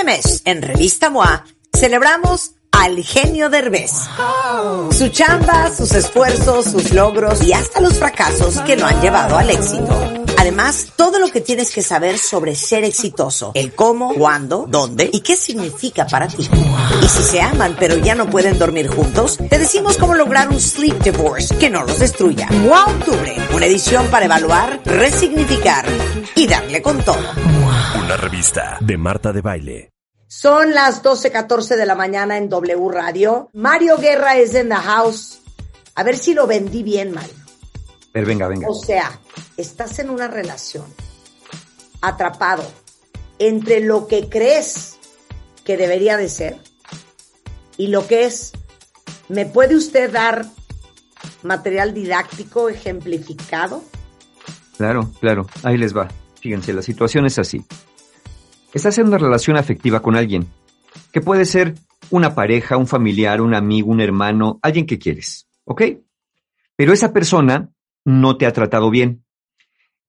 Este mes, en Revista MOA, celebramos al genio Derbez. Su chamba, sus esfuerzos, sus logros y hasta los fracasos que lo han llevado al éxito. Además, todo lo que tienes que saber sobre ser exitoso, el cómo, cuándo, dónde y qué significa para ti. Y si se aman pero ya no pueden dormir juntos, te decimos cómo lograr un sleep divorce que no los destruya. MOA Octubre, una edición para evaluar, resignificar y darle con todo. Una revista de Marta de Baile. Son las 12.14 de la mañana en W Radio. Mario Guerra es en the house. A ver si lo vendí bien, Mario. Pero venga, venga. O sea, estás en una relación atrapado entre lo que crees que debería de ser y lo que es. ¿Me puede usted dar material didáctico ejemplificado? Claro, claro. Ahí les va. Fíjense, la situación es así. Estás en una relación afectiva con alguien, que puede ser una pareja, un familiar, un amigo, un hermano, alguien que quieres, ¿ok? Pero esa persona no te ha tratado bien.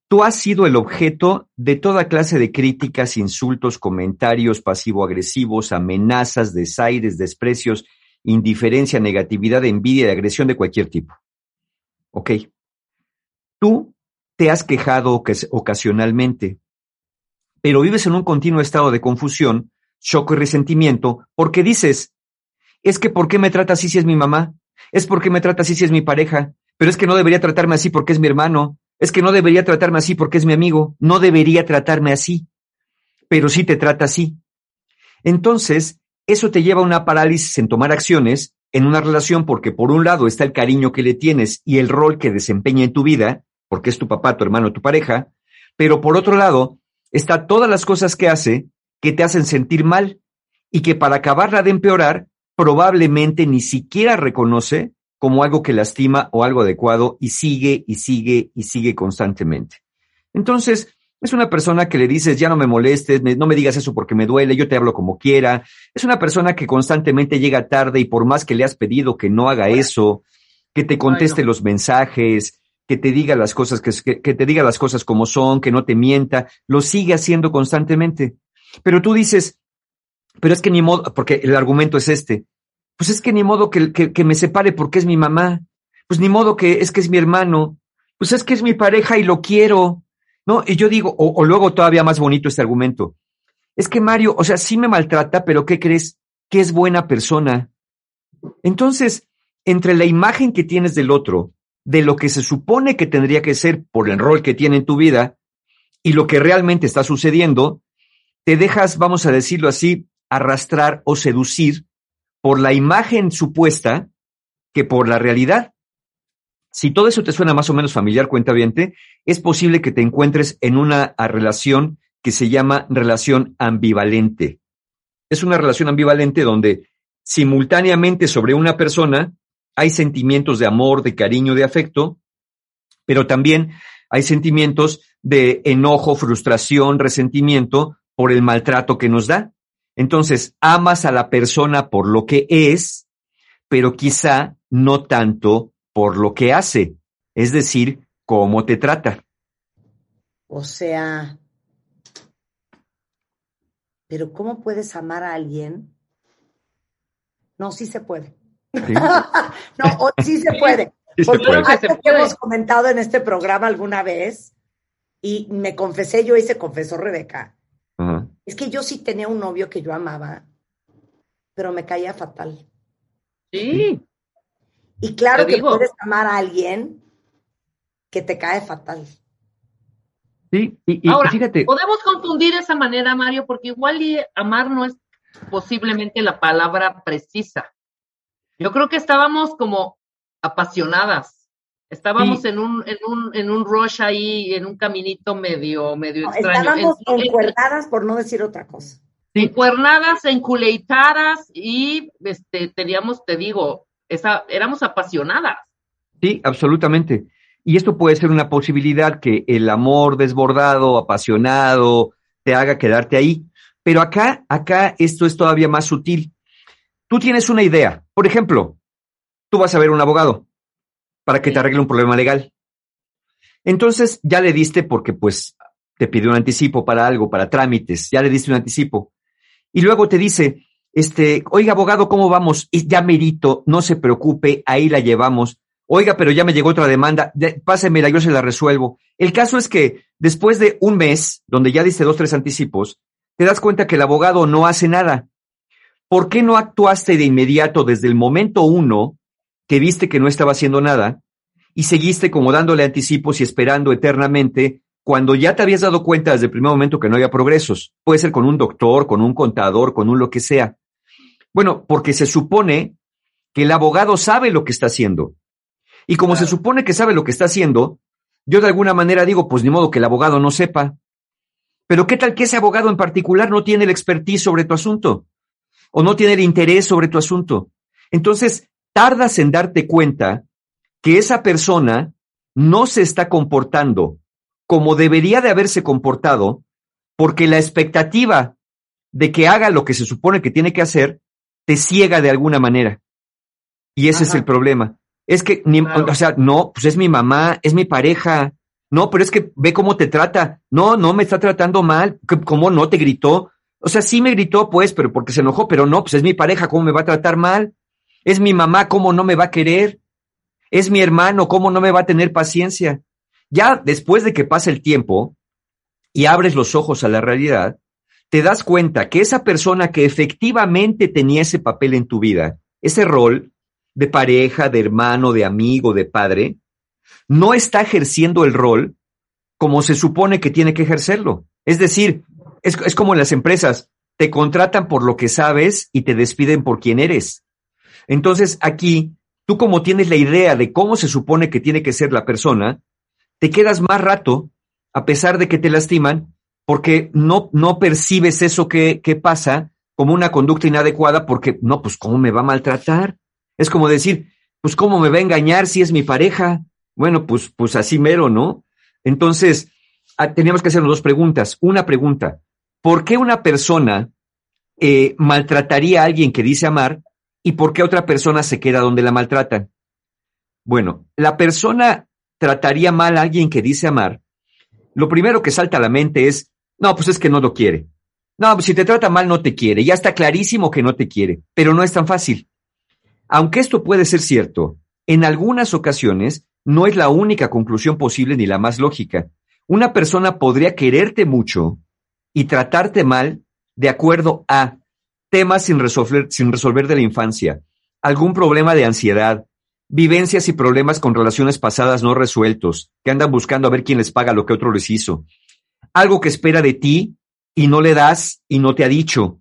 Tú has sido el objeto de toda clase de críticas, insultos, comentarios pasivo-agresivos, amenazas, desaires, desprecios, indiferencia, negatividad, envidia y agresión de cualquier tipo. ¿Ok? Tú te has quejado ocasionalmente, pero vives en un continuo estado de confusión, shock y resentimiento porque dices, es que ¿por qué me trata así si es mi mamá? Es porque me trata así si es mi pareja, pero es que no debería tratarme así porque es mi hermano, es que no debería tratarme así porque es mi amigo, no debería tratarme así, pero sí te trata así. Entonces, eso te lleva a una parálisis en tomar acciones en una relación porque por un lado está el cariño que le tienes y el rol que desempeña en tu vida, porque es tu papá, tu hermano, tu pareja, pero por otro lado está todas las cosas que hace que te hacen sentir mal y que para acabarla de empeorar probablemente ni siquiera reconoce como algo que lastima o algo adecuado y sigue y sigue y sigue constantemente. Entonces, es una persona que le dices, ya no me molestes, no me digas eso porque me duele, yo te hablo como quiera. Es una persona que constantemente llega tarde y por más que le has pedido que no haga eso, que te conteste los mensajes, que te diga las cosas, que, que te diga las cosas como son, que no te mienta, lo sigue haciendo constantemente. Pero tú dices, pero es que ni modo, porque el argumento es este, pues es que ni modo que, que, me separe porque es mi mamá, pues ni modo que es que es mi hermano, pues es que es mi pareja y lo quiero, ¿no? Y yo digo, o, o luego todavía más bonito este argumento, es que Mario, o sea, sí me maltrata, pero ¿qué crees? Que es buena persona. Entonces, entre la imagen que tienes del otro, de lo que se supone que tendría que ser por el rol que tiene en tu vida y lo que realmente está sucediendo, te dejas, vamos a decirlo así, arrastrar o seducir por la imagen supuesta que por la realidad. Si todo eso te suena más o menos familiar, cuenta es posible que te encuentres en una relación que se llama relación ambivalente. Es una relación ambivalente donde simultáneamente sobre una persona hay sentimientos de amor, de cariño, de afecto, pero también hay sentimientos de enojo, frustración, resentimiento por el maltrato que nos da. Entonces, amas a la persona por lo que es, pero quizá no tanto por lo que hace, es decir, cómo te trata. O sea, pero ¿cómo puedes amar a alguien? No, sí se puede. no, sí se puede. Porque que hemos comentado en este programa alguna vez, y me confesé yo y se confesó Rebeca, es que yo sí tenía un novio que yo amaba, pero me caía fatal. Sí. Y claro que puedes amar a alguien que te cae fatal. Sí, y, Ahora, fíjate. Podemos confundir esa manera, Mario, porque igual amar no es posiblemente la palabra precisa. Yo creo que estábamos como apasionadas. Estábamos en, un, en, un, en un rush ahí, en un caminito medio, medio extraño. Estábamos encuernadas, por no decir otra cosa. Encuernadas, enculeitadas y este, teníamos, te digo, esa, éramos apasionadas. Sí, absolutamente. Y esto puede ser una posibilidad que el amor desbordado, apasionado, te haga quedarte ahí. Pero acá, acá esto es todavía más sutil. Tú tienes una idea. Por ejemplo, tú vas a ver un abogado para que te arregle un problema legal. Entonces ya le diste porque pues te pidió un anticipo para algo, para trámites, ya le diste un anticipo. Y luego te dice, este, oiga, abogado, ¿cómo vamos? Y ya merito, no se preocupe, ahí la llevamos. Oiga, pero ya me llegó otra demanda, pásemela, yo se la resuelvo. El caso es que después de un mes, donde ya diste dos, tres anticipos, te das cuenta que el abogado no hace nada. ¿Por qué no actuaste de inmediato desde el momento uno que viste que no estaba haciendo nada y seguiste como dándole anticipos y esperando eternamente cuando ya te habías dado cuenta desde el primer momento que no había progresos? Puede ser con un doctor, con un contador, con un lo que sea. Bueno, porque se supone que el abogado sabe lo que está haciendo. Y como se supone que sabe lo que está haciendo, yo de alguna manera digo, pues ni modo que el abogado no sepa. Pero ¿qué tal que ese abogado en particular no tiene el expertise sobre tu asunto? O no tiene el interés sobre tu asunto. Entonces, tardas en darte cuenta que esa persona no se está comportando como debería de haberse comportado, porque la expectativa de que haga lo que se supone que tiene que hacer te ciega de alguna manera. Y ese es el problema. Es que, ni, o sea, no, pues es mi mamá, es mi pareja. No, pero es que ve cómo te trata. No, no me está tratando mal. ¿Cómo no te gritó? O sea, sí me gritó, pues, pero porque se enojó, pero no, pues es mi pareja, ¿cómo me va a tratar mal? Es mi mamá, ¿cómo no me va a querer? Es mi hermano, ¿cómo no me va a tener paciencia? Ya después de que pasa el tiempo y abres los ojos a la realidad, te das cuenta que esa persona que efectivamente tenía ese papel en tu vida, ese rol de pareja, de hermano, de amigo, de padre, no está ejerciendo el rol como se supone que tiene que ejercerlo. Es decir, es, como en las empresas, te contratan por lo que sabes y te despiden por quien eres. Entonces aquí, tú como tienes la idea de cómo se supone que tiene que ser la persona, te quedas más rato, a pesar de que te lastiman, porque no, no percibes eso que, que pasa como una conducta inadecuada, porque no, pues cómo me va a maltratar. Es como decir, pues cómo me va a engañar si es mi pareja. Bueno, pues, pues así mero, ¿no? Entonces, ah, teníamos que hacernos dos preguntas. Una pregunta, ¿por qué una persona eh, maltrataría a alguien que dice amar y por qué otra persona se queda donde la maltratan? Bueno, la persona trataría mal a alguien que dice amar. Lo primero que salta a la mente es, no, pues es que no lo quiere. No, pues si te trata mal no te quiere. Ya está clarísimo que no te quiere, pero no es tan fácil. Aunque esto puede ser cierto, en algunas ocasiones no es la única conclusión posible ni la más lógica. Una persona podría quererte mucho y tratarte mal de acuerdo a temas sin resolver, sin resolver de la infancia, algún problema de ansiedad, vivencias y problemas con relaciones pasadas no resueltos, que andan buscando a ver quién les paga lo que otro les hizo, algo que espera de ti y no le das y no te ha dicho.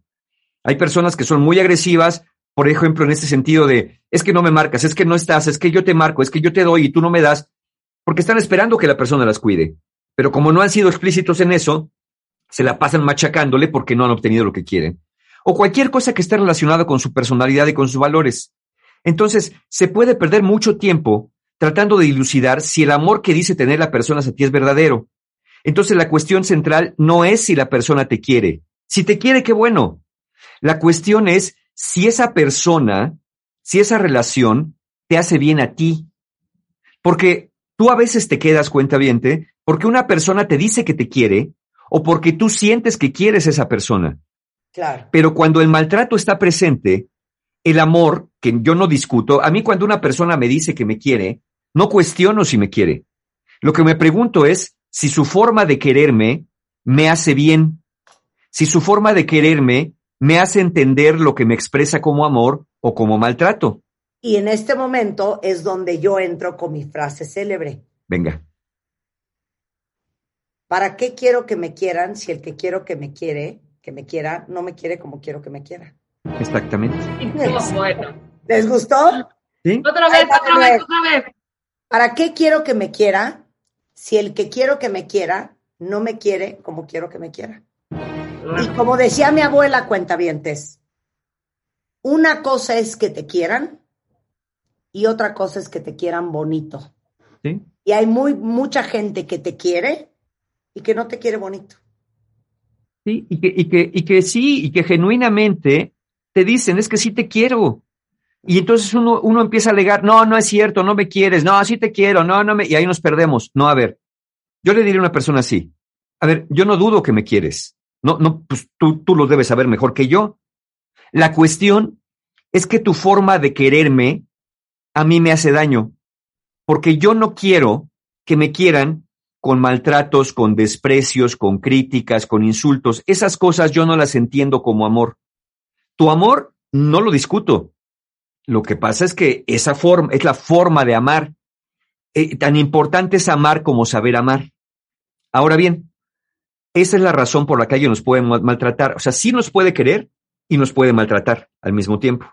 Hay personas que son muy agresivas, por ejemplo, en este sentido de, es que no me marcas, es que no estás, es que yo te marco, es que yo te doy y tú no me das, porque están esperando que la persona las cuide. Pero como no han sido explícitos en eso, se la pasan machacándole porque no han obtenido lo que quieren. O cualquier cosa que esté relacionada con su personalidad y con sus valores. Entonces, se puede perder mucho tiempo tratando de dilucidar si el amor que dice tener la persona hacia ti es verdadero. Entonces, la cuestión central no es si la persona te quiere. Si te quiere, qué bueno. La cuestión es si esa persona, si esa relación te hace bien a ti. Porque tú a veces te quedas cuenta porque una persona te dice que te quiere o porque tú sientes que quieres a esa persona. Claro. Pero cuando el maltrato está presente, el amor, que yo no discuto, a mí cuando una persona me dice que me quiere, no cuestiono si me quiere. Lo que me pregunto es si su forma de quererme me hace bien, si su forma de quererme me hace entender lo que me expresa como amor o como maltrato. Y en este momento es donde yo entro con mi frase célebre. Venga. ¿Para qué quiero que me quieran si el que quiero que me quiere, que me quiera, no me quiere como quiero que me quiera? Exactamente. ¿Les gustó? ¿Sí? Otra vez, otra vez, otra vez. ¿Para qué quiero que me quiera si el que quiero que me quiera no me quiere como quiero que me quiera? Y como decía mi abuela, cuentavientes, una cosa es que te quieran y otra cosa es que te quieran bonito. ¿Sí? Y hay muy, mucha gente que te quiere y que no te quiere bonito. Sí, y que, y que, y que sí, y que genuinamente te dicen, es que sí te quiero. Y entonces uno, uno empieza a alegar, no, no es cierto, no me quieres, no, sí te quiero, no, no me, y ahí nos perdemos. No, a ver, yo le diría a una persona así, a ver, yo no dudo que me quieres, No, no, pues tú, tú lo debes saber mejor que yo. La cuestión es que tu forma de quererme a mí me hace daño, porque yo no quiero que me quieran con maltratos, con desprecios, con críticas, con insultos. Esas cosas yo no las entiendo como amor. Tu amor no lo discuto. Lo que pasa es que esa forma es la forma de amar. Eh, tan importante es amar como saber amar. Ahora bien, esa es la razón por la que alguien nos puede maltratar. O sea, sí nos puede querer y nos puede maltratar al mismo tiempo.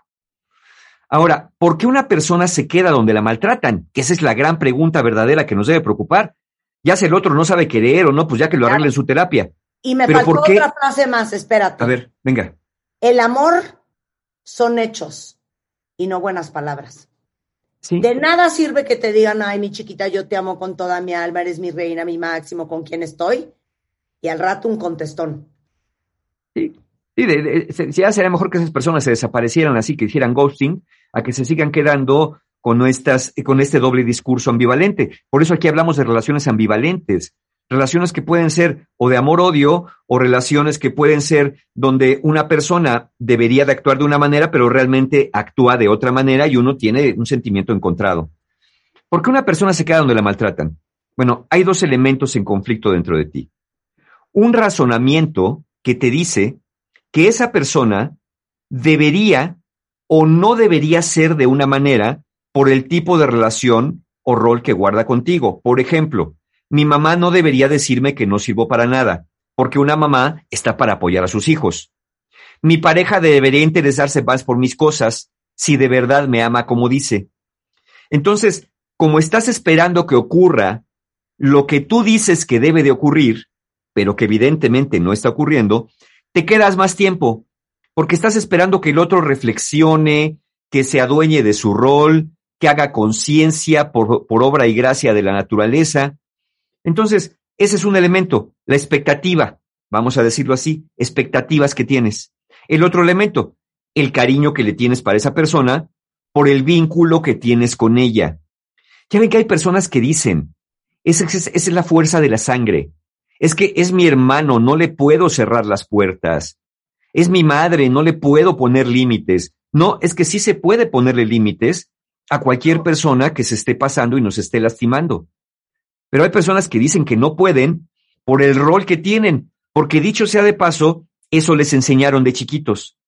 Ahora, ¿por qué una persona se queda donde la maltratan? Que esa es la gran pregunta verdadera que nos debe preocupar. Ya si el otro no sabe querer o no, pues ya que lo arregle en su terapia. Y me faltó otra frase más, espérate. A ver, venga. El amor son hechos y no buenas palabras. ¿Sí? De nada sirve que te digan, ay, mi chiquita, yo te amo con toda mi alma, eres mi reina, mi máximo, con quien estoy, y al rato un contestón. Sí, sí ya sería mejor que esas personas se desaparecieran así, que hicieran ghosting, a que se sigan quedando con, estas, con este doble discurso ambivalente. Por eso aquí hablamos de relaciones ambivalentes, relaciones que pueden ser o de amor-odio o relaciones que pueden ser donde una persona debería de actuar de una manera, pero realmente actúa de otra manera y uno tiene un sentimiento encontrado. ¿Por qué una persona se queda donde la maltratan? Bueno, hay dos elementos en conflicto dentro de ti. Un razonamiento que te dice que esa persona debería o no debería ser de una manera por el tipo de relación o rol que guarda contigo. Por ejemplo, mi mamá no debería decirme que no sirvo para nada, porque una mamá está para apoyar a sus hijos. Mi pareja debería interesarse más por mis cosas si de verdad me ama como dice. Entonces, como estás esperando que ocurra lo que tú dices que debe de ocurrir, pero que evidentemente no está ocurriendo, te quedas más tiempo porque estás esperando que el otro reflexione, que se adueñe de su rol, que haga conciencia por, por, obra y gracia de la naturaleza. Entonces, ese es un elemento, la expectativa, vamos a decirlo así, expectativas que tienes. El otro elemento, el cariño que le tienes para esa persona por el vínculo que tienes con ella. Ya ven que hay personas que dicen, esa es la fuerza de la sangre. Es que es mi hermano, no le puedo cerrar las puertas es mi madre, no le puedo poner límites. No, es que sí se puede ponerle límites a cualquier persona que se esté pasando y nos esté lastimando. Pero hay personas que dicen que no pueden por el rol que tienen, porque dicho sea de paso, eso les enseñaron de chiquitos.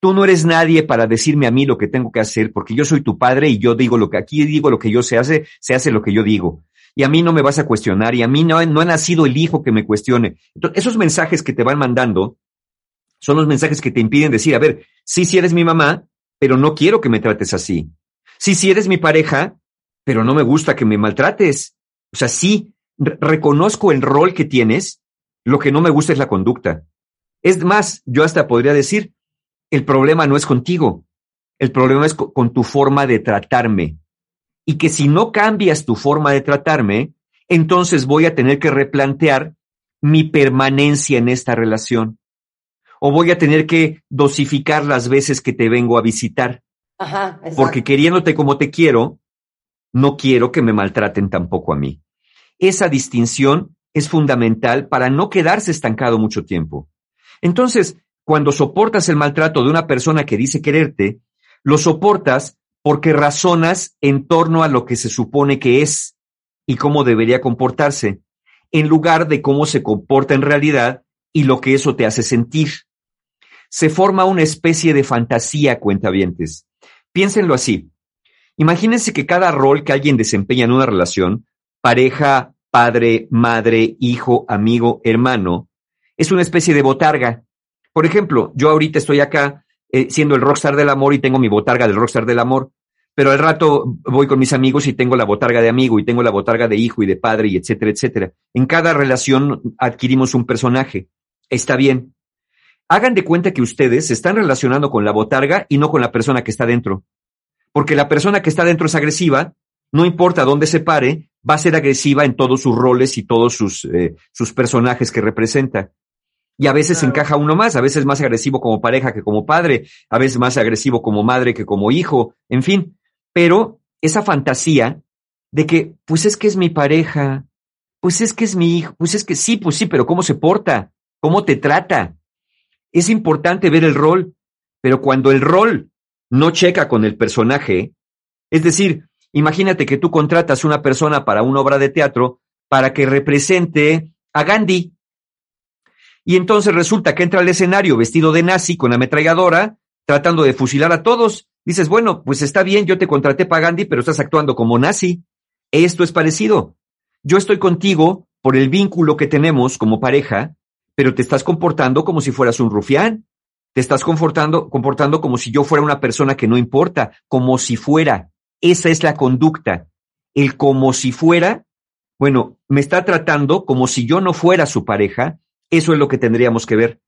Tú no eres nadie para decirme a mí lo que tengo que hacer, porque yo soy tu padre y yo digo lo que aquí digo lo que yo se hace, se hace lo que yo digo. Y a mí no me vas a cuestionar y a mí no, no ha nacido el hijo que me cuestione. Entonces, esos mensajes que te van mandando son los mensajes que te impiden decir, a ver, sí, sí eres mi mamá, pero no quiero que me trates así. Sí, sí eres mi pareja, pero no me gusta que me maltrates. O sea, sí, reconozco el rol que tienes, lo que no me gusta es la conducta. Es más, yo hasta podría decir, el problema no es contigo, el problema es con tu forma de tratarme. Y que si no cambias tu forma de tratarme, entonces voy a tener que replantear mi permanencia en esta relación o voy a tener que dosificar las veces que te vengo a visitar. Ajá, Porque queriéndote como te quiero, no quiero que me maltraten tampoco a mí. Esa distinción es fundamental para no quedarse estancado mucho tiempo. Entonces, cuando soportas el maltrato de una persona que dice quererte, lo soportas porque razonas en torno a lo que se supone que es y cómo debería comportarse, en lugar de cómo se comporta en realidad y lo que eso te hace sentir se forma una especie de fantasía, cuentavientes. Piénsenlo así. Imagínense que cada rol que alguien desempeña en una relación, pareja, padre, madre, hijo, amigo, hermano, es una especie de botarga. Por ejemplo, yo ahorita estoy acá eh, siendo el rockstar del amor y tengo mi botarga del rockstar del amor, pero al rato voy con mis amigos y tengo la botarga de amigo y tengo la botarga de hijo y de padre y etcétera, etcétera. En cada relación adquirimos un personaje. Está bien hagan de cuenta que ustedes se están relacionando con la botarga y no con la persona que está dentro. Porque la persona que está dentro es agresiva, no importa dónde se pare, va a ser agresiva en todos sus roles y todos sus, eh, sus personajes que representa. Y a veces encaja uno más, a veces más agresivo como pareja que como padre, a veces más agresivo como madre que como hijo, en fin. Pero esa fantasía de que, pues es que es mi pareja, pues es que es mi hijo, pues es que sí, pues sí, pero ¿cómo se porta? cómo te trata. Es importante ver el rol, pero cuando el rol no checa con el personaje, es decir, imagínate que tú contratas una persona para una obra de teatro para que represente a Gandhi. Y entonces resulta que entra al escenario vestido de nazi con ametralladora, tratando de fusilar a todos. Dices, bueno, pues está bien, yo te contraté para Gandhi, pero estás actuando como nazi. Esto es parecido. Yo estoy contigo por el vínculo que tenemos como pareja, pero te estás comportando como si fueras un rufián. Te estás comportando, comportando como si yo fuera una persona que no importa, como si fuera. Esa es la conducta. El como si fuera, bueno, me está tratando como si yo no fuera su pareja. Eso es lo que tendríamos que ver.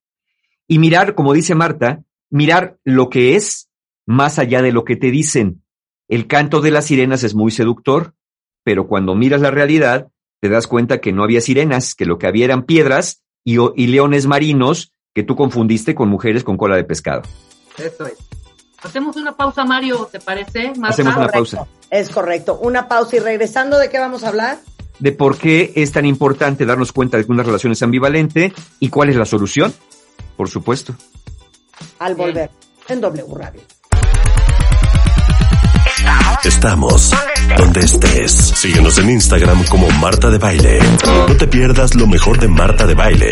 Y mirar, como dice Marta, mirar lo que es más allá de lo que te dicen. El canto de las sirenas es muy seductor, pero cuando miras la realidad, te das cuenta que no había sirenas, que lo que había eran piedras y, y leones marinos que tú confundiste con mujeres con cola de pescado. Eso es. Hacemos una pausa, Mario, ¿te parece? Marta? Hacemos una Correcto, pausa. Es correcto. Una pausa y regresando, ¿de qué vamos a hablar? De por qué es tan importante darnos cuenta de que una relación es ambivalente y cuál es la solución. Por supuesto. Al volver en W Radio. Estamos donde estés. Síguenos en Instagram como Marta de Baile. No te pierdas lo mejor de Marta de Baile.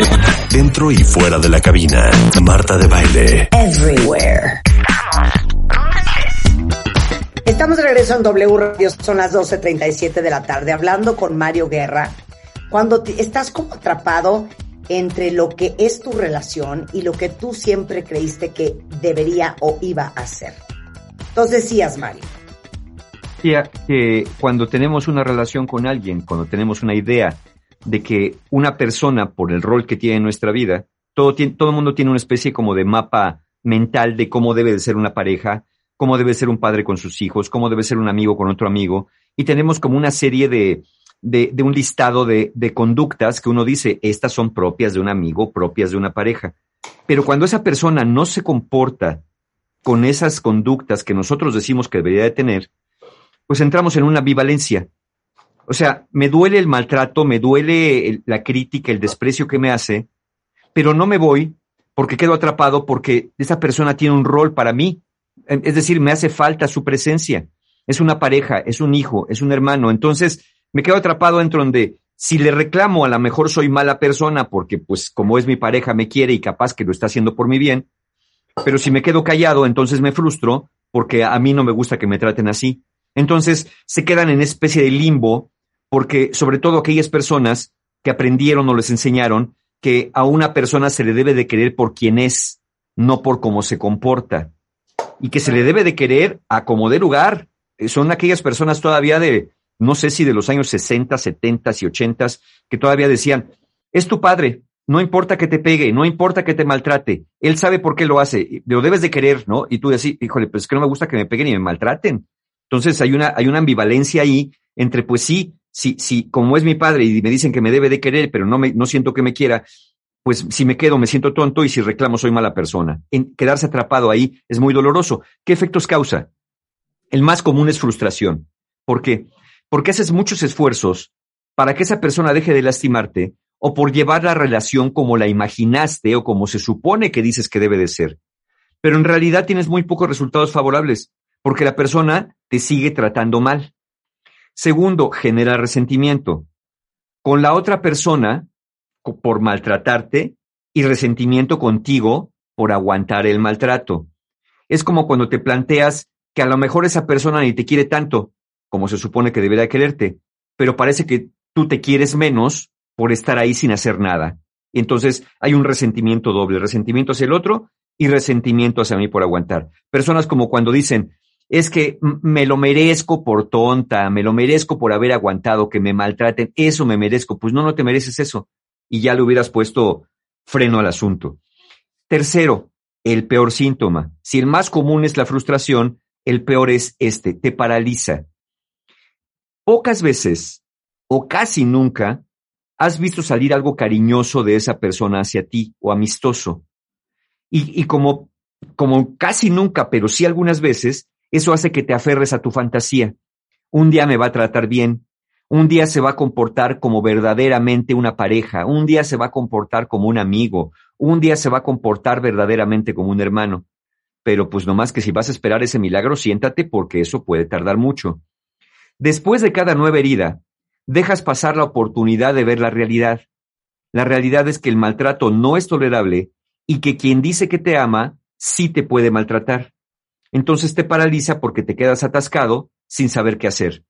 Dentro y fuera de la cabina. Marta de Baile. Everywhere. Estamos de regreso en W Radio, son las 12.37 de la tarde, hablando con Mario Guerra. Cuando estás como atrapado entre lo que es tu relación y lo que tú siempre creíste que debería o iba a ser. Entonces decías, Mario. Decía que cuando tenemos una relación con alguien, cuando tenemos una idea de que una persona, por el rol que tiene en nuestra vida, todo, todo el mundo tiene una especie como de mapa mental de cómo debe de ser una pareja, cómo debe ser un padre con sus hijos, cómo debe ser un amigo con otro amigo, y tenemos como una serie de, de, de un listado de, de conductas que uno dice, estas son propias de un amigo, propias de una pareja. Pero cuando esa persona no se comporta con esas conductas que nosotros decimos que debería de tener, pues entramos en una ambivalencia. O sea, me duele el maltrato, me duele el- la crítica, el desprecio que me hace, pero no me voy porque quedo atrapado porque esa persona tiene un rol para mí. Eh, Es decir, me hace falta su presencia. Es una pareja, es un hijo, es un hermano. Entonces, me quedo atrapado dentro donde si le reclamo, a lo mejor soy mala persona porque, pues, como es mi pareja, me quiere y capaz que lo está haciendo por mi bien. Pero si me quedo callado, entonces me frustro porque a mí no me gusta que me traten así. Entonces se quedan en especie de limbo porque sobre todo aquellas personas que aprendieron o les enseñaron que a una persona se le debe de querer por quien es, no por cómo se comporta. Y que se le debe de querer a como de lugar. Eh, Son aquellas personas todavía de, no sé si de los años 60, 70 y 80 que todavía decían, es tu padre, no importa que te pegue, no importa que te maltrate, él sabe por qué lo hace, lo debes de querer, ¿no? Y tú decís, híjole, pues es que no me gusta que me peguen y me maltraten. Entonces hay una, hay una ambivalencia ahí entre, pues sí, sí, sí, como es mi padre y me dicen que me debe de querer, pero no me, no siento que me quiera, pues si me quedo me siento tonto y si reclamo soy mala persona. En quedarse atrapado ahí es muy doloroso. ¿Qué efectos causa? El más común es frustración. ¿Por qué? Porque haces muchos esfuerzos para que esa persona deje de lastimarte o por llevar la relación como la imaginaste o como se supone que dices que debe de ser. Pero en realidad tienes muy pocos resultados favorables porque la persona te sigue tratando mal. Segundo, genera resentimiento. Con la otra persona por maltratarte y resentimiento contigo por aguantar el maltrato. Es como cuando te planteas que a lo mejor esa persona ni te quiere tanto como se supone que debería quererte, pero parece que tú te quieres menos por estar ahí sin hacer nada. Entonces hay un resentimiento doble, resentimiento hacia el otro y resentimiento hacia mí por aguantar. Personas como cuando dicen, es que me lo merezco por tonta, me lo merezco por haber aguantado que me maltraten, eso me merezco. Pues no, no te mereces eso. Y ya le hubieras puesto freno al asunto. Tercero, el peor síntoma. Si el más común es la frustración, el peor es este, te paraliza. Pocas veces, o casi nunca, has visto salir algo cariñoso de esa persona hacia ti o amistoso. Y, y como, como casi nunca, pero sí algunas veces, eso hace que te aferres a tu fantasía. Un día me va a tratar bien, un día se va a comportar como verdaderamente una pareja, un día se va a comportar como un amigo, un día se va a comportar verdaderamente como un hermano. Pero pues nomás que si vas a esperar ese milagro, siéntate porque eso puede tardar mucho. Después de cada nueva herida, dejas pasar la oportunidad de ver la realidad. La realidad es que el maltrato no es tolerable y que quien dice que te ama sí te puede maltratar. Entonces te paraliza porque te quedas atascado sin saber qué hacer.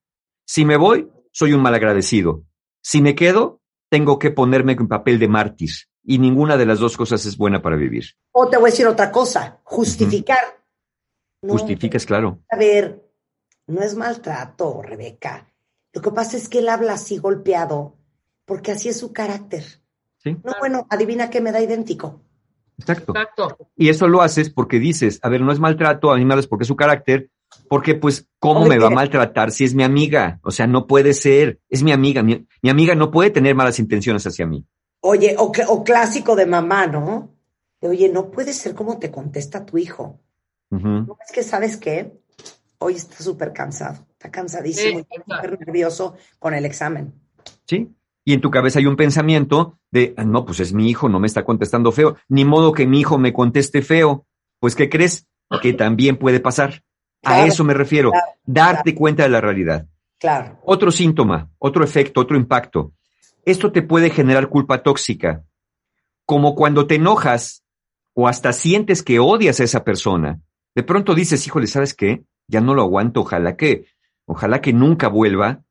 Si me voy, soy un malagradecido. Si me quedo, tengo que ponerme en papel de mártir. Y ninguna de las dos cosas es buena para vivir. O te voy a decir otra cosa, justificar. Justificas, claro. A ver, no es maltrato, Rebeca. Lo que pasa es que él habla así golpeado, porque así es su carácter. ¿Sí? No, bueno, adivina qué me da idéntico. Exacto. Exacto. Y eso lo haces porque dices, a ver, no es maltrato, a mí me es porque es su carácter, porque pues, ¿cómo me va a maltratar si es mi amiga? O sea, no puede ser, es mi amiga, mi, amiga no puede tener malas intenciones hacia mí. Oye, o, o, clásico de mamá, ¿no? Oye, no puede ser como te contesta tu hijo. No es que, ¿sabes qué? Hoy está súper cansado, está cansadísimo, está súper nervioso con el examen. Sí, y en tu cabeza hay un pensamiento de, ah, no, pues es mi hijo, no me está contestando feo, ni modo que mi hijo me conteste feo. Pues, ¿qué crees? Que también puede pasar. a eso me refiero, darte cuenta de la realidad. Claro. Otro síntoma, otro efecto, otro impacto. Esto te puede generar culpa tóxica, como cuando te enojas o hasta sientes que odias a esa persona. De pronto dices, híjole, ¿sabes qué? Ya no lo aguanto, ojalá que, ojalá que nunca vuelva,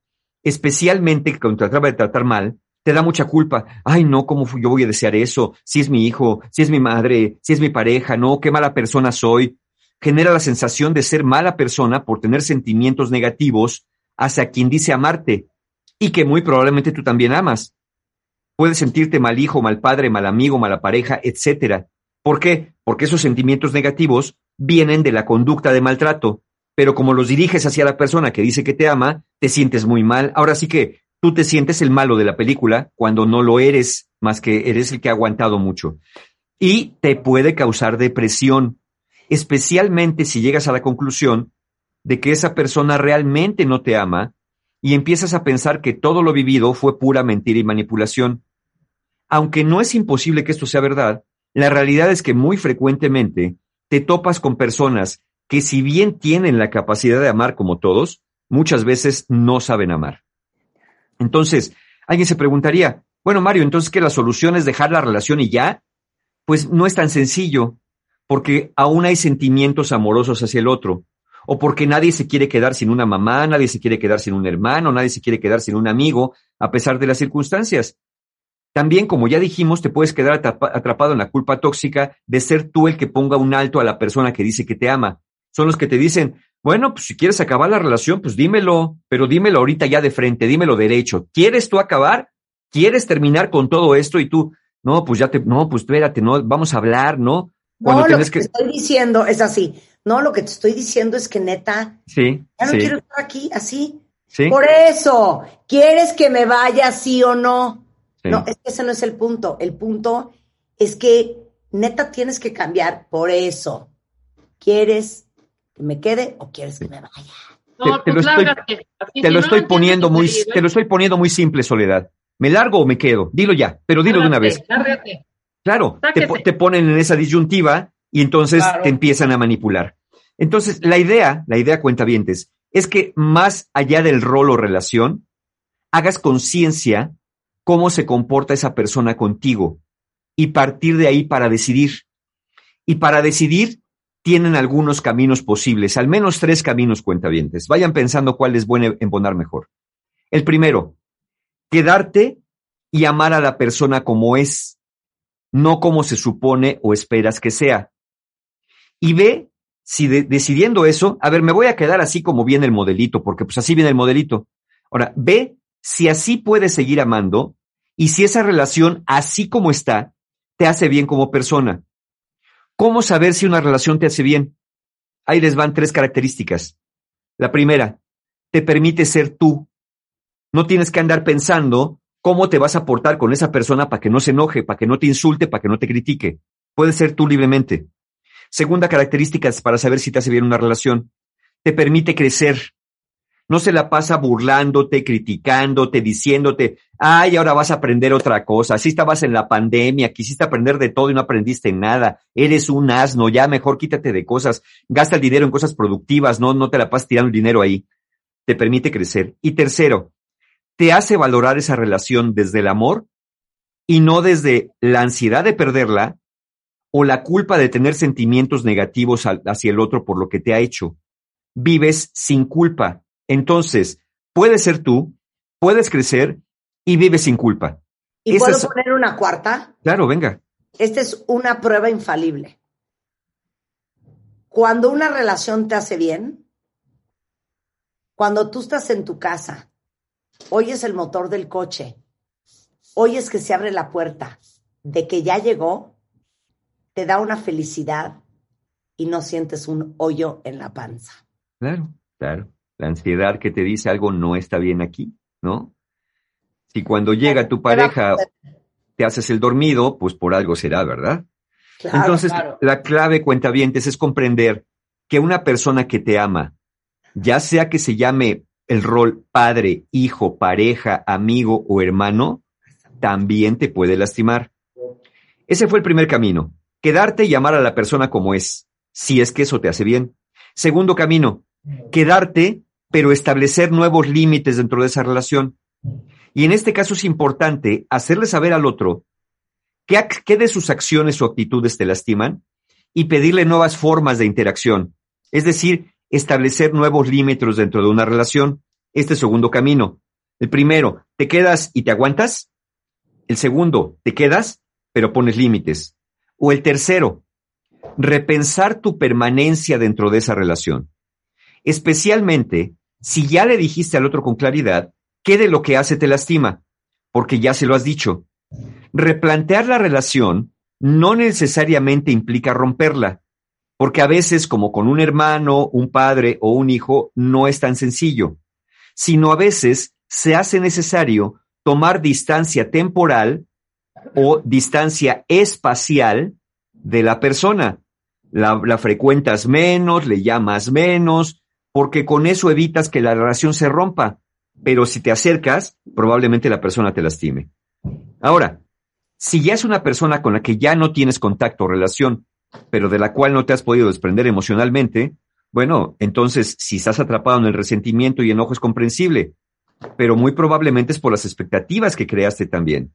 especialmente cuando te acaba de tratar mal, te da mucha culpa. Ay, no, ¿cómo yo voy a desear eso? Si es mi hijo, si es mi madre, si es mi pareja, no, qué mala persona soy. Genera la sensación de ser mala persona por tener sentimientos negativos hacia quien dice amarte y que muy probablemente tú también amas. Puedes sentirte mal hijo, mal padre, mal amigo, mala pareja, etcétera. ¿Por qué? Porque esos sentimientos negativos vienen de la conducta de maltrato pero como los diriges hacia la persona que dice que te ama, te sientes muy mal. Ahora sí que tú te sientes el malo de la película cuando no lo eres, más que eres el que ha aguantado mucho. Y te puede causar depresión, especialmente si llegas a la conclusión de que esa persona realmente no te ama y empiezas a pensar que todo lo vivido fue pura mentira y manipulación. Aunque no es imposible que esto sea verdad, la realidad es que muy frecuentemente te topas con personas que si bien tienen la capacidad de amar como todos, muchas veces no saben amar. Entonces, alguien se preguntaría, bueno, Mario, entonces que la solución es dejar la relación y ya? Pues no es tan sencillo, porque aún hay sentimientos amorosos hacia el otro, o porque nadie se quiere quedar sin una mamá, nadie se quiere quedar sin un hermano, nadie se quiere quedar sin un amigo, a pesar de las circunstancias. También, como ya dijimos, te puedes quedar atrapado en la culpa tóxica de ser tú el que ponga un alto a la persona que dice que te ama son los que te dicen, bueno, pues si quieres acabar la relación, pues dímelo, pero dímelo ahorita ya de frente, dímelo derecho. ¿Quieres tú acabar? ¿Quieres terminar con todo esto? Y tú, no, pues ya te, no, pues espérate, no, vamos a hablar, ¿no? Cuando no, lo que, te estoy diciendo es así. No, lo que te estoy diciendo es que neta, sí, ya no sí. quiero estar aquí así. Sí. Por eso, ¿quieres que me vaya sí o no? No, es que ese no es el punto. El punto es que neta tienes que cambiar. Por eso, ¿quieres me quede o quieres que me vaya? No, te, pues lo estoy, lárgate. Así, te si lo no estoy entiendes poniendo muy, querido, te lo estoy poniendo muy simple, Soledad. ¿Me largo o me quedo? Dilo ya, pero dilo de una vez. lárgate. Claro, te, ponen en esa disyuntiva y entonces Claro. te empiezan a manipular. Entonces, la idea, la idea cuentavientes, es que más allá del rol o relación, hagas conciencia cómo se comporta esa persona contigo y partir de ahí para decidir. Y para decidir tienen algunos caminos posibles, al menos tres caminos cuentavientes. Vayan pensando cuál es bueno embonar mejor. El primero, quedarte y amar a la persona como es, no como se supone o esperas que sea. Y ve si de- decidiendo eso, a ver, me voy a quedar así como viene el modelito, porque pues así viene el modelito. Ahora, ve si así puedes seguir amando y si esa relación, así como está, te hace bien como persona. ¿Cómo saber si una relación te hace bien? Ahí les van tres características. La primera, te permite ser tú. No tienes que andar pensando cómo te vas a portar con esa persona para que no se enoje, para que no te insulte, para que no te critique. Puedes ser tú libremente. Segunda característica para saber si te hace bien una relación. Te permite crecer. No se la pasa burlándote, criticándote, diciéndote, ay, ahora vas a aprender otra cosa, así estabas en la pandemia, quisiste aprender de todo y no aprendiste nada, eres un asno, ya mejor quítate de cosas, gasta el dinero en cosas productivas, no, no te la pasas tirando el dinero ahí, te permite crecer. Y tercero, te hace valorar esa relación desde el amor y no desde la ansiedad de perderla o la culpa de tener sentimientos negativos hacia el otro por lo que te ha hecho. Vives sin culpa, entonces, puedes ser tú, puedes crecer y vives sin culpa. ¿Y puedo poner una cuarta? Claro, venga. Esta es una prueba infalible. Cuando una relación te hace bien, cuando tú estás en tu casa, oyes el motor del coche, oyes que se abre la puerta, de que ya llegó, te da una felicidad y no sientes un hoyo en la panza. Claro, claro la ansiedad que te dice algo no está bien aquí, ¿no? Si cuando llega tu pareja te haces el dormido, pues por algo será, ¿verdad? Entonces, la clave, cuentavientes, es comprender que una persona que te ama, ya sea que se llame el rol padre, hijo, pareja, amigo o hermano, también te puede lastimar. Ese fue el primer camino, quedarte y amar a la persona como es, si es que eso te hace bien. Segundo camino, quedarte pero establecer nuevos límites dentro de esa relación. Y en este caso es importante hacerle saber al otro qué, de sus acciones o actitudes te lastiman y pedirle nuevas formas de interacción. Es decir, establecer nuevos límites dentro de una relación. Este segundo camino. El primero, te quedas y te aguantas. El segundo, te quedas, pero pones límites. O el tercero, repensar tu permanencia dentro de esa relación. Especialmente si ya le dijiste al otro con claridad, ¿qué de lo que hace te lastima? Porque ya se lo has dicho. Replantear la relación no necesariamente implica romperla, porque a veces, como con un hermano, un padre o un hijo, no es tan sencillo, sino a veces se hace necesario tomar distancia temporal o distancia espacial de la persona. La, la, frecuentas menos, le llamas menos, porque con eso evitas que la relación se rompa. Pero si te acercas, probablemente la persona te lastime. Ahora, si ya es una persona con la que ya no tienes contacto o relación, pero de la cual no te has podido desprender emocionalmente, bueno, entonces si estás atrapado en el resentimiento y enojo es comprensible, pero muy probablemente es por las expectativas que creaste también.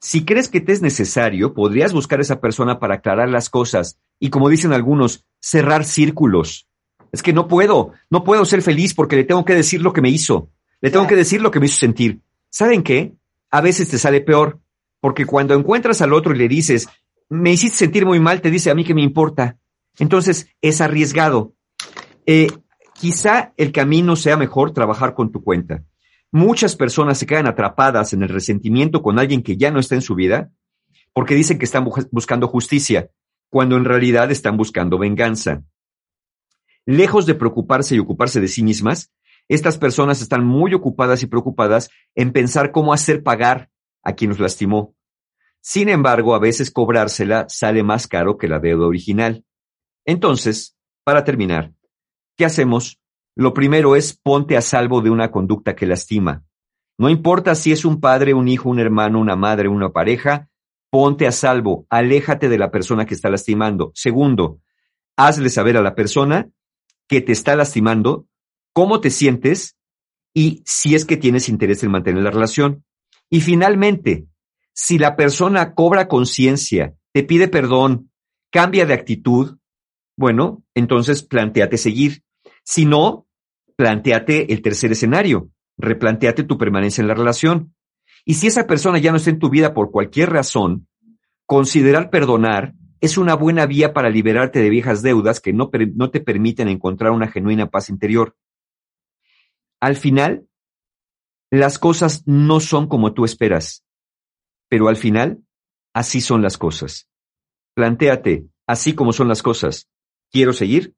Si crees que te es necesario, podrías buscar a esa persona para aclarar las cosas y, como dicen algunos, cerrar círculos es que no puedo, no puedo ser feliz porque le tengo que decir lo que me hizo, le tengo que decir lo que me hizo sentir. ¿Saben qué? A veces te sale peor, porque cuando encuentras al otro y le dices, me hiciste sentir muy mal, te dice a mí que me importa. Entonces es arriesgado. Eh, quizá el camino sea mejor trabajar con tu cuenta. Muchas personas se quedan atrapadas en el resentimiento con alguien que ya no está en su vida porque dicen que están buscando justicia, cuando en realidad están buscando venganza. Lejos de preocuparse y ocuparse de sí mismas, estas personas están muy ocupadas y preocupadas en pensar cómo hacer pagar a quien nos lastimó. Sin embargo, a veces cobrársela sale más caro que la deuda original. Entonces, para terminar, ¿qué hacemos? Lo primero es ponte a salvo de una conducta que lastima. No importa si es un padre, un hijo, un hermano, una madre, una pareja, ponte a salvo, aléjate de la persona que está lastimando. Segundo, hazle saber a la persona que te está lastimando, cómo te sientes y si es que tienes interés en mantener la relación. Y finalmente, si la persona cobra conciencia, te pide perdón, cambia de actitud, bueno, entonces planteate seguir. Si no, planteate el tercer escenario, replanteate tu permanencia en la relación. Y si esa persona ya no está en tu vida por cualquier razón, considerar perdonar es una buena vía para liberarte de viejas deudas que no, no te permiten encontrar una genuina paz interior. Al final, las cosas no son como tú esperas, pero al final, así son las cosas. Plantéate, así como son las cosas, ¿quiero seguir?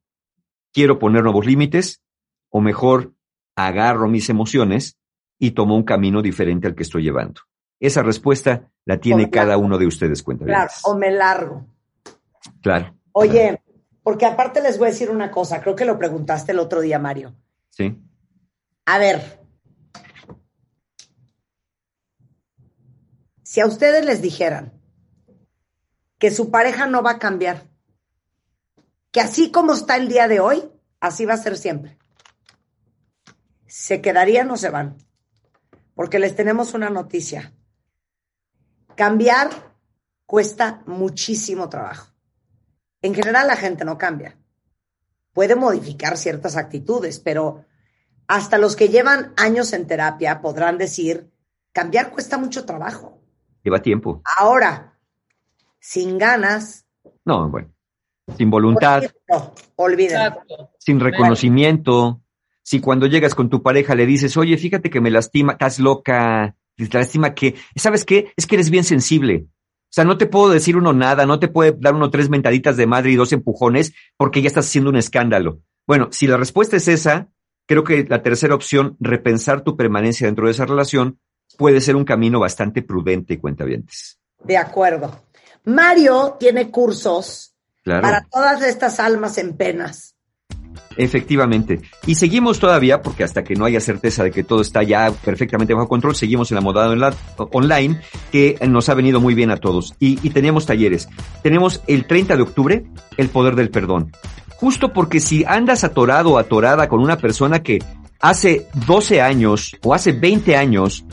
¿Quiero poner nuevos límites? O mejor, agarro mis emociones y tomo un camino diferente al que estoy llevando. Esa respuesta la tiene cada uno de ustedes, cuenta. Claro, o me largo. Claro. Oye, porque aparte les voy a decir una cosa, creo que lo preguntaste el otro día, Mario. Sí. A ver, si a ustedes les dijeran que su pareja no va a cambiar, que así como está el día de hoy, así va a ser siempre, ¿se quedarían o se van? Porque les tenemos una noticia. Cambiar cuesta muchísimo trabajo. En general la gente no cambia. Puede modificar ciertas actitudes, pero hasta los que llevan años en terapia podrán decir, cambiar cuesta mucho trabajo. Lleva tiempo. Ahora, sin ganas. No, bueno. Sin voluntad. Olvídalo. Sin reconocimiento. Si cuando llegas con tu pareja le dices, oye, fíjate que me lastima, estás loca, te lastima que, ¿sabes qué? Es que eres bien sensible. O sea, no te puedo decir uno nada, no te puede dar uno tres mentaditas de madre y dos empujones porque ya estás haciendo un escándalo. Bueno, si la respuesta es esa, creo que la tercera opción, repensar tu permanencia dentro de esa relación, puede ser un camino bastante prudente, cuentavientes. De acuerdo. Mario tiene cursos para todas estas almas en penas. Efectivamente. Y seguimos todavía, porque hasta que no haya certeza de que todo está ya perfectamente bajo control, seguimos en la modalidad online, que nos ha venido muy bien a todos. Y, y tenemos talleres. Tenemos el 30 de octubre, el poder del perdón. Justo porque si andas atorado o atorada con una persona que hace 12 años o hace 20 años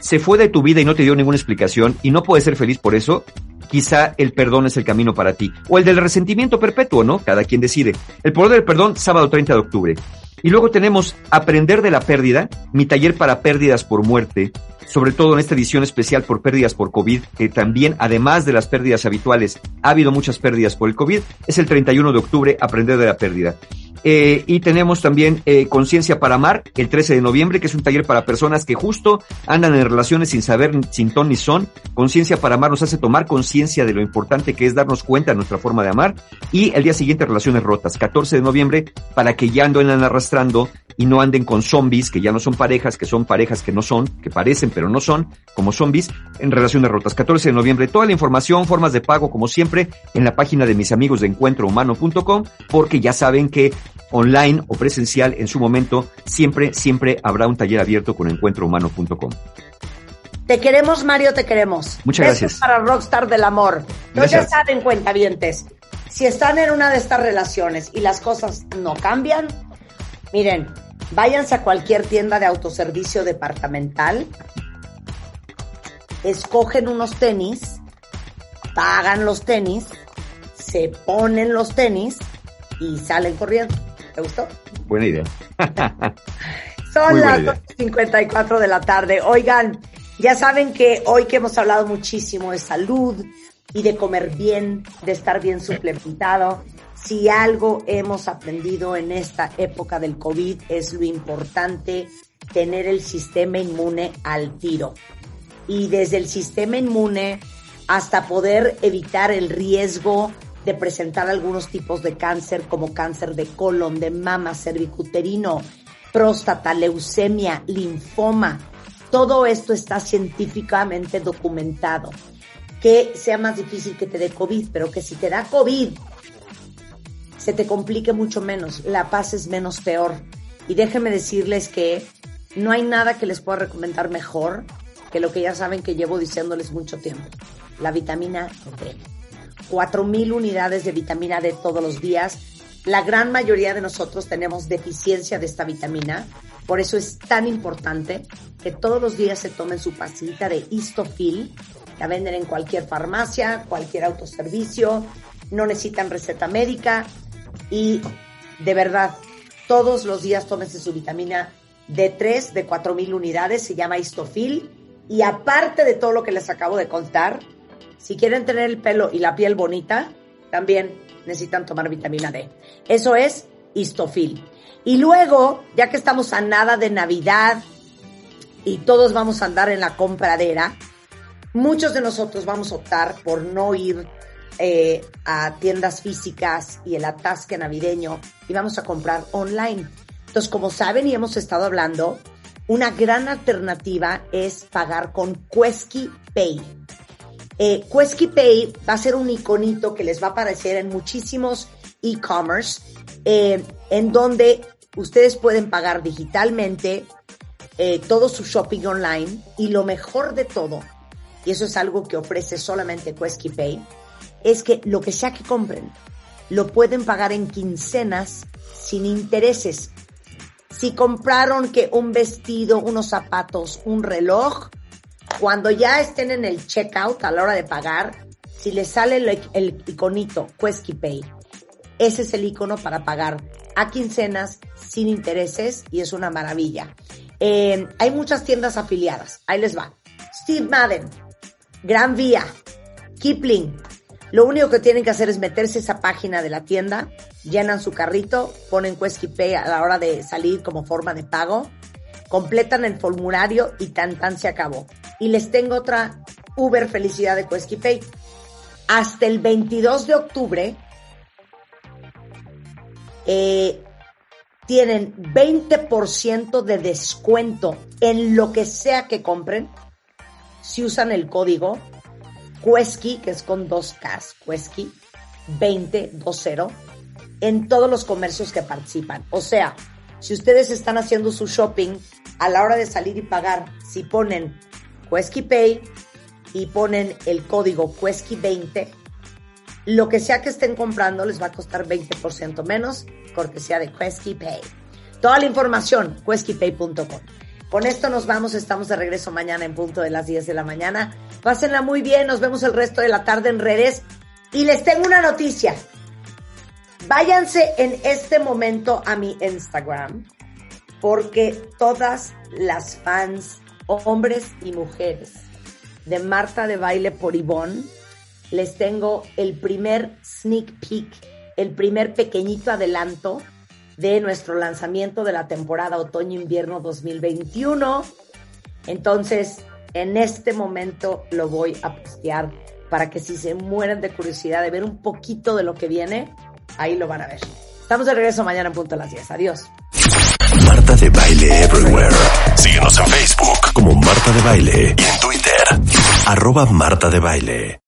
se fue de tu vida y no te dio ninguna explicación y no puedes ser feliz por eso, quizá el perdón es el camino para ti. O el del resentimiento perpetuo, ¿no? Cada quien decide. El poder del perdón, sábado 30 de octubre. Y luego tenemos Aprender de la pérdida, mi taller para pérdidas por muerte, sobre todo en esta edición especial por pérdidas por COVID, que también, además de las pérdidas habituales, ha habido muchas pérdidas por el COVID, es el 31 de octubre, Aprender de la pérdida. Eh, y tenemos también eh, Conciencia para Amar, el 13 de noviembre, que es un taller para personas que justo andan en relaciones sin saber sin ton ni son. Conciencia para Amar nos hace tomar conciencia de lo importante que es darnos cuenta de nuestra forma de amar. Y el día siguiente, Relaciones Rotas, 14 de noviembre, para que ya anden arrastrando y no anden con zombies, que ya no son parejas, que son parejas que no son, que parecen pero no son, como zombies, en Relaciones Rotas. 14 de noviembre, toda la información, formas de pago, como siempre, en la página de mis amigos de encuentrohumano.com, porque ya saben que online o presencial en su momento, siempre, siempre habrá un taller abierto con encuentrohumano.com. Te queremos, Mario, te queremos. Muchas gracias. para Rockstar del Amor. No ya saben, cuentavientes, si están en una de estas relaciones y las cosas no cambian, miren, váyanse a cualquier tienda de autoservicio departamental, escogen unos tenis, pagan los tenis, se ponen los tenis y salen corriendo. ¿Te gustó? Buena idea. Son las 54 de la tarde. Oigan, ya saben que hoy que hemos hablado muchísimo de salud y de comer bien, de estar bien suplementado, si algo hemos aprendido en esta época del COVID es lo importante tener el sistema inmune al tiro. Y desde el sistema inmune hasta poder evitar el riesgo de presentar algunos tipos de cáncer como cáncer de colon, de mama, cervicuterino, próstata, leucemia, linfoma. Todo esto está científicamente documentado. Que sea más difícil que te dé COVID, pero que si te da COVID, se te complique mucho menos, la paz es menos peor. Y déjenme decirles que no hay nada que les pueda recomendar mejor que lo que ya saben que llevo diciéndoles mucho tiempo, la vitamina D. 4.000 unidades de vitamina D todos los días. La gran mayoría de nosotros tenemos deficiencia de esta vitamina, por eso es tan importante que todos los días se tomen su pasita de Histofil. La venden en cualquier farmacia, cualquier autoservicio, no necesitan receta médica y de verdad, todos los días tómense su vitamina D3 de 4.000 unidades, se llama Histofil. Y aparte de todo lo que les acabo de contar, si quieren tener el pelo y la piel bonita, también necesitan tomar vitamina D. Eso es histofil. Y luego, ya que estamos a nada de Navidad y todos vamos a andar en la compradera, muchos de nosotros vamos a optar por no ir eh, a tiendas físicas y el atasque navideño y vamos a comprar online. Entonces, como saben y hemos estado hablando, una gran alternativa es pagar con Quesky Pay. Eh, Pay va a ser un iconito que les va a aparecer en muchísimos e-commerce, eh, en donde ustedes pueden pagar digitalmente eh, todo su shopping online y lo mejor de todo, y eso es algo que ofrece solamente Quesky Pay, es que lo que sea que compren, lo pueden pagar en quincenas sin intereses. Si compraron que un vestido, unos zapatos, un reloj, cuando ya estén en el checkout a la hora de pagar, si les sale el, iconito Quesky Pay, ese es el icono para pagar a quincenas sin intereses y es una maravilla. Eh, hay muchas tiendas afiliadas. Ahí les va. Steve Madden, Gran Vía, Kipling. Lo único que tienen que hacer es meterse a esa página de la tienda, llenan su carrito, ponen Quesky Pay a la hora de salir como forma de pago, completan el formulario y tan tan se acabó. Y les tengo otra Uber felicidad de Quesky Pay. Hasta el 22 de octubre eh, tienen 20% de descuento en lo que sea que compren si usan el código Quesky, que es con dos Ks, Quesky 2020, en todos los comercios que participan. O sea, si ustedes están haciendo su shopping a la hora de salir y pagar, si ponen Quesky Pay y ponen el código Quesky 20, lo que sea que estén comprando les va a costar 20% menos, cortesía de Quesky Pay. Toda la información, queskypay.com. Con esto nos vamos, estamos de regreso mañana en punto de las 10 de la mañana. Pásenla muy bien, nos vemos el resto de la tarde en redes. Y les tengo una noticia. Váyanse en este momento a mi Instagram, porque todas las fans, hombres y mujeres, de Marta de Baile por Ivonne, les tengo el primer sneak peek, el primer pequeñito adelanto de nuestro lanzamiento de la temporada otoño-invierno 2021. Entonces, en este momento lo voy a postear para que si se mueren de curiosidad de ver un poquito de lo que viene, ahí lo van a ver. Estamos de regreso mañana en punto a las 10. Adiós. Marta de Baile Everywhere. Síguenos en Facebook como Marta de Baile y en Twitter, arroba Marta de Baile.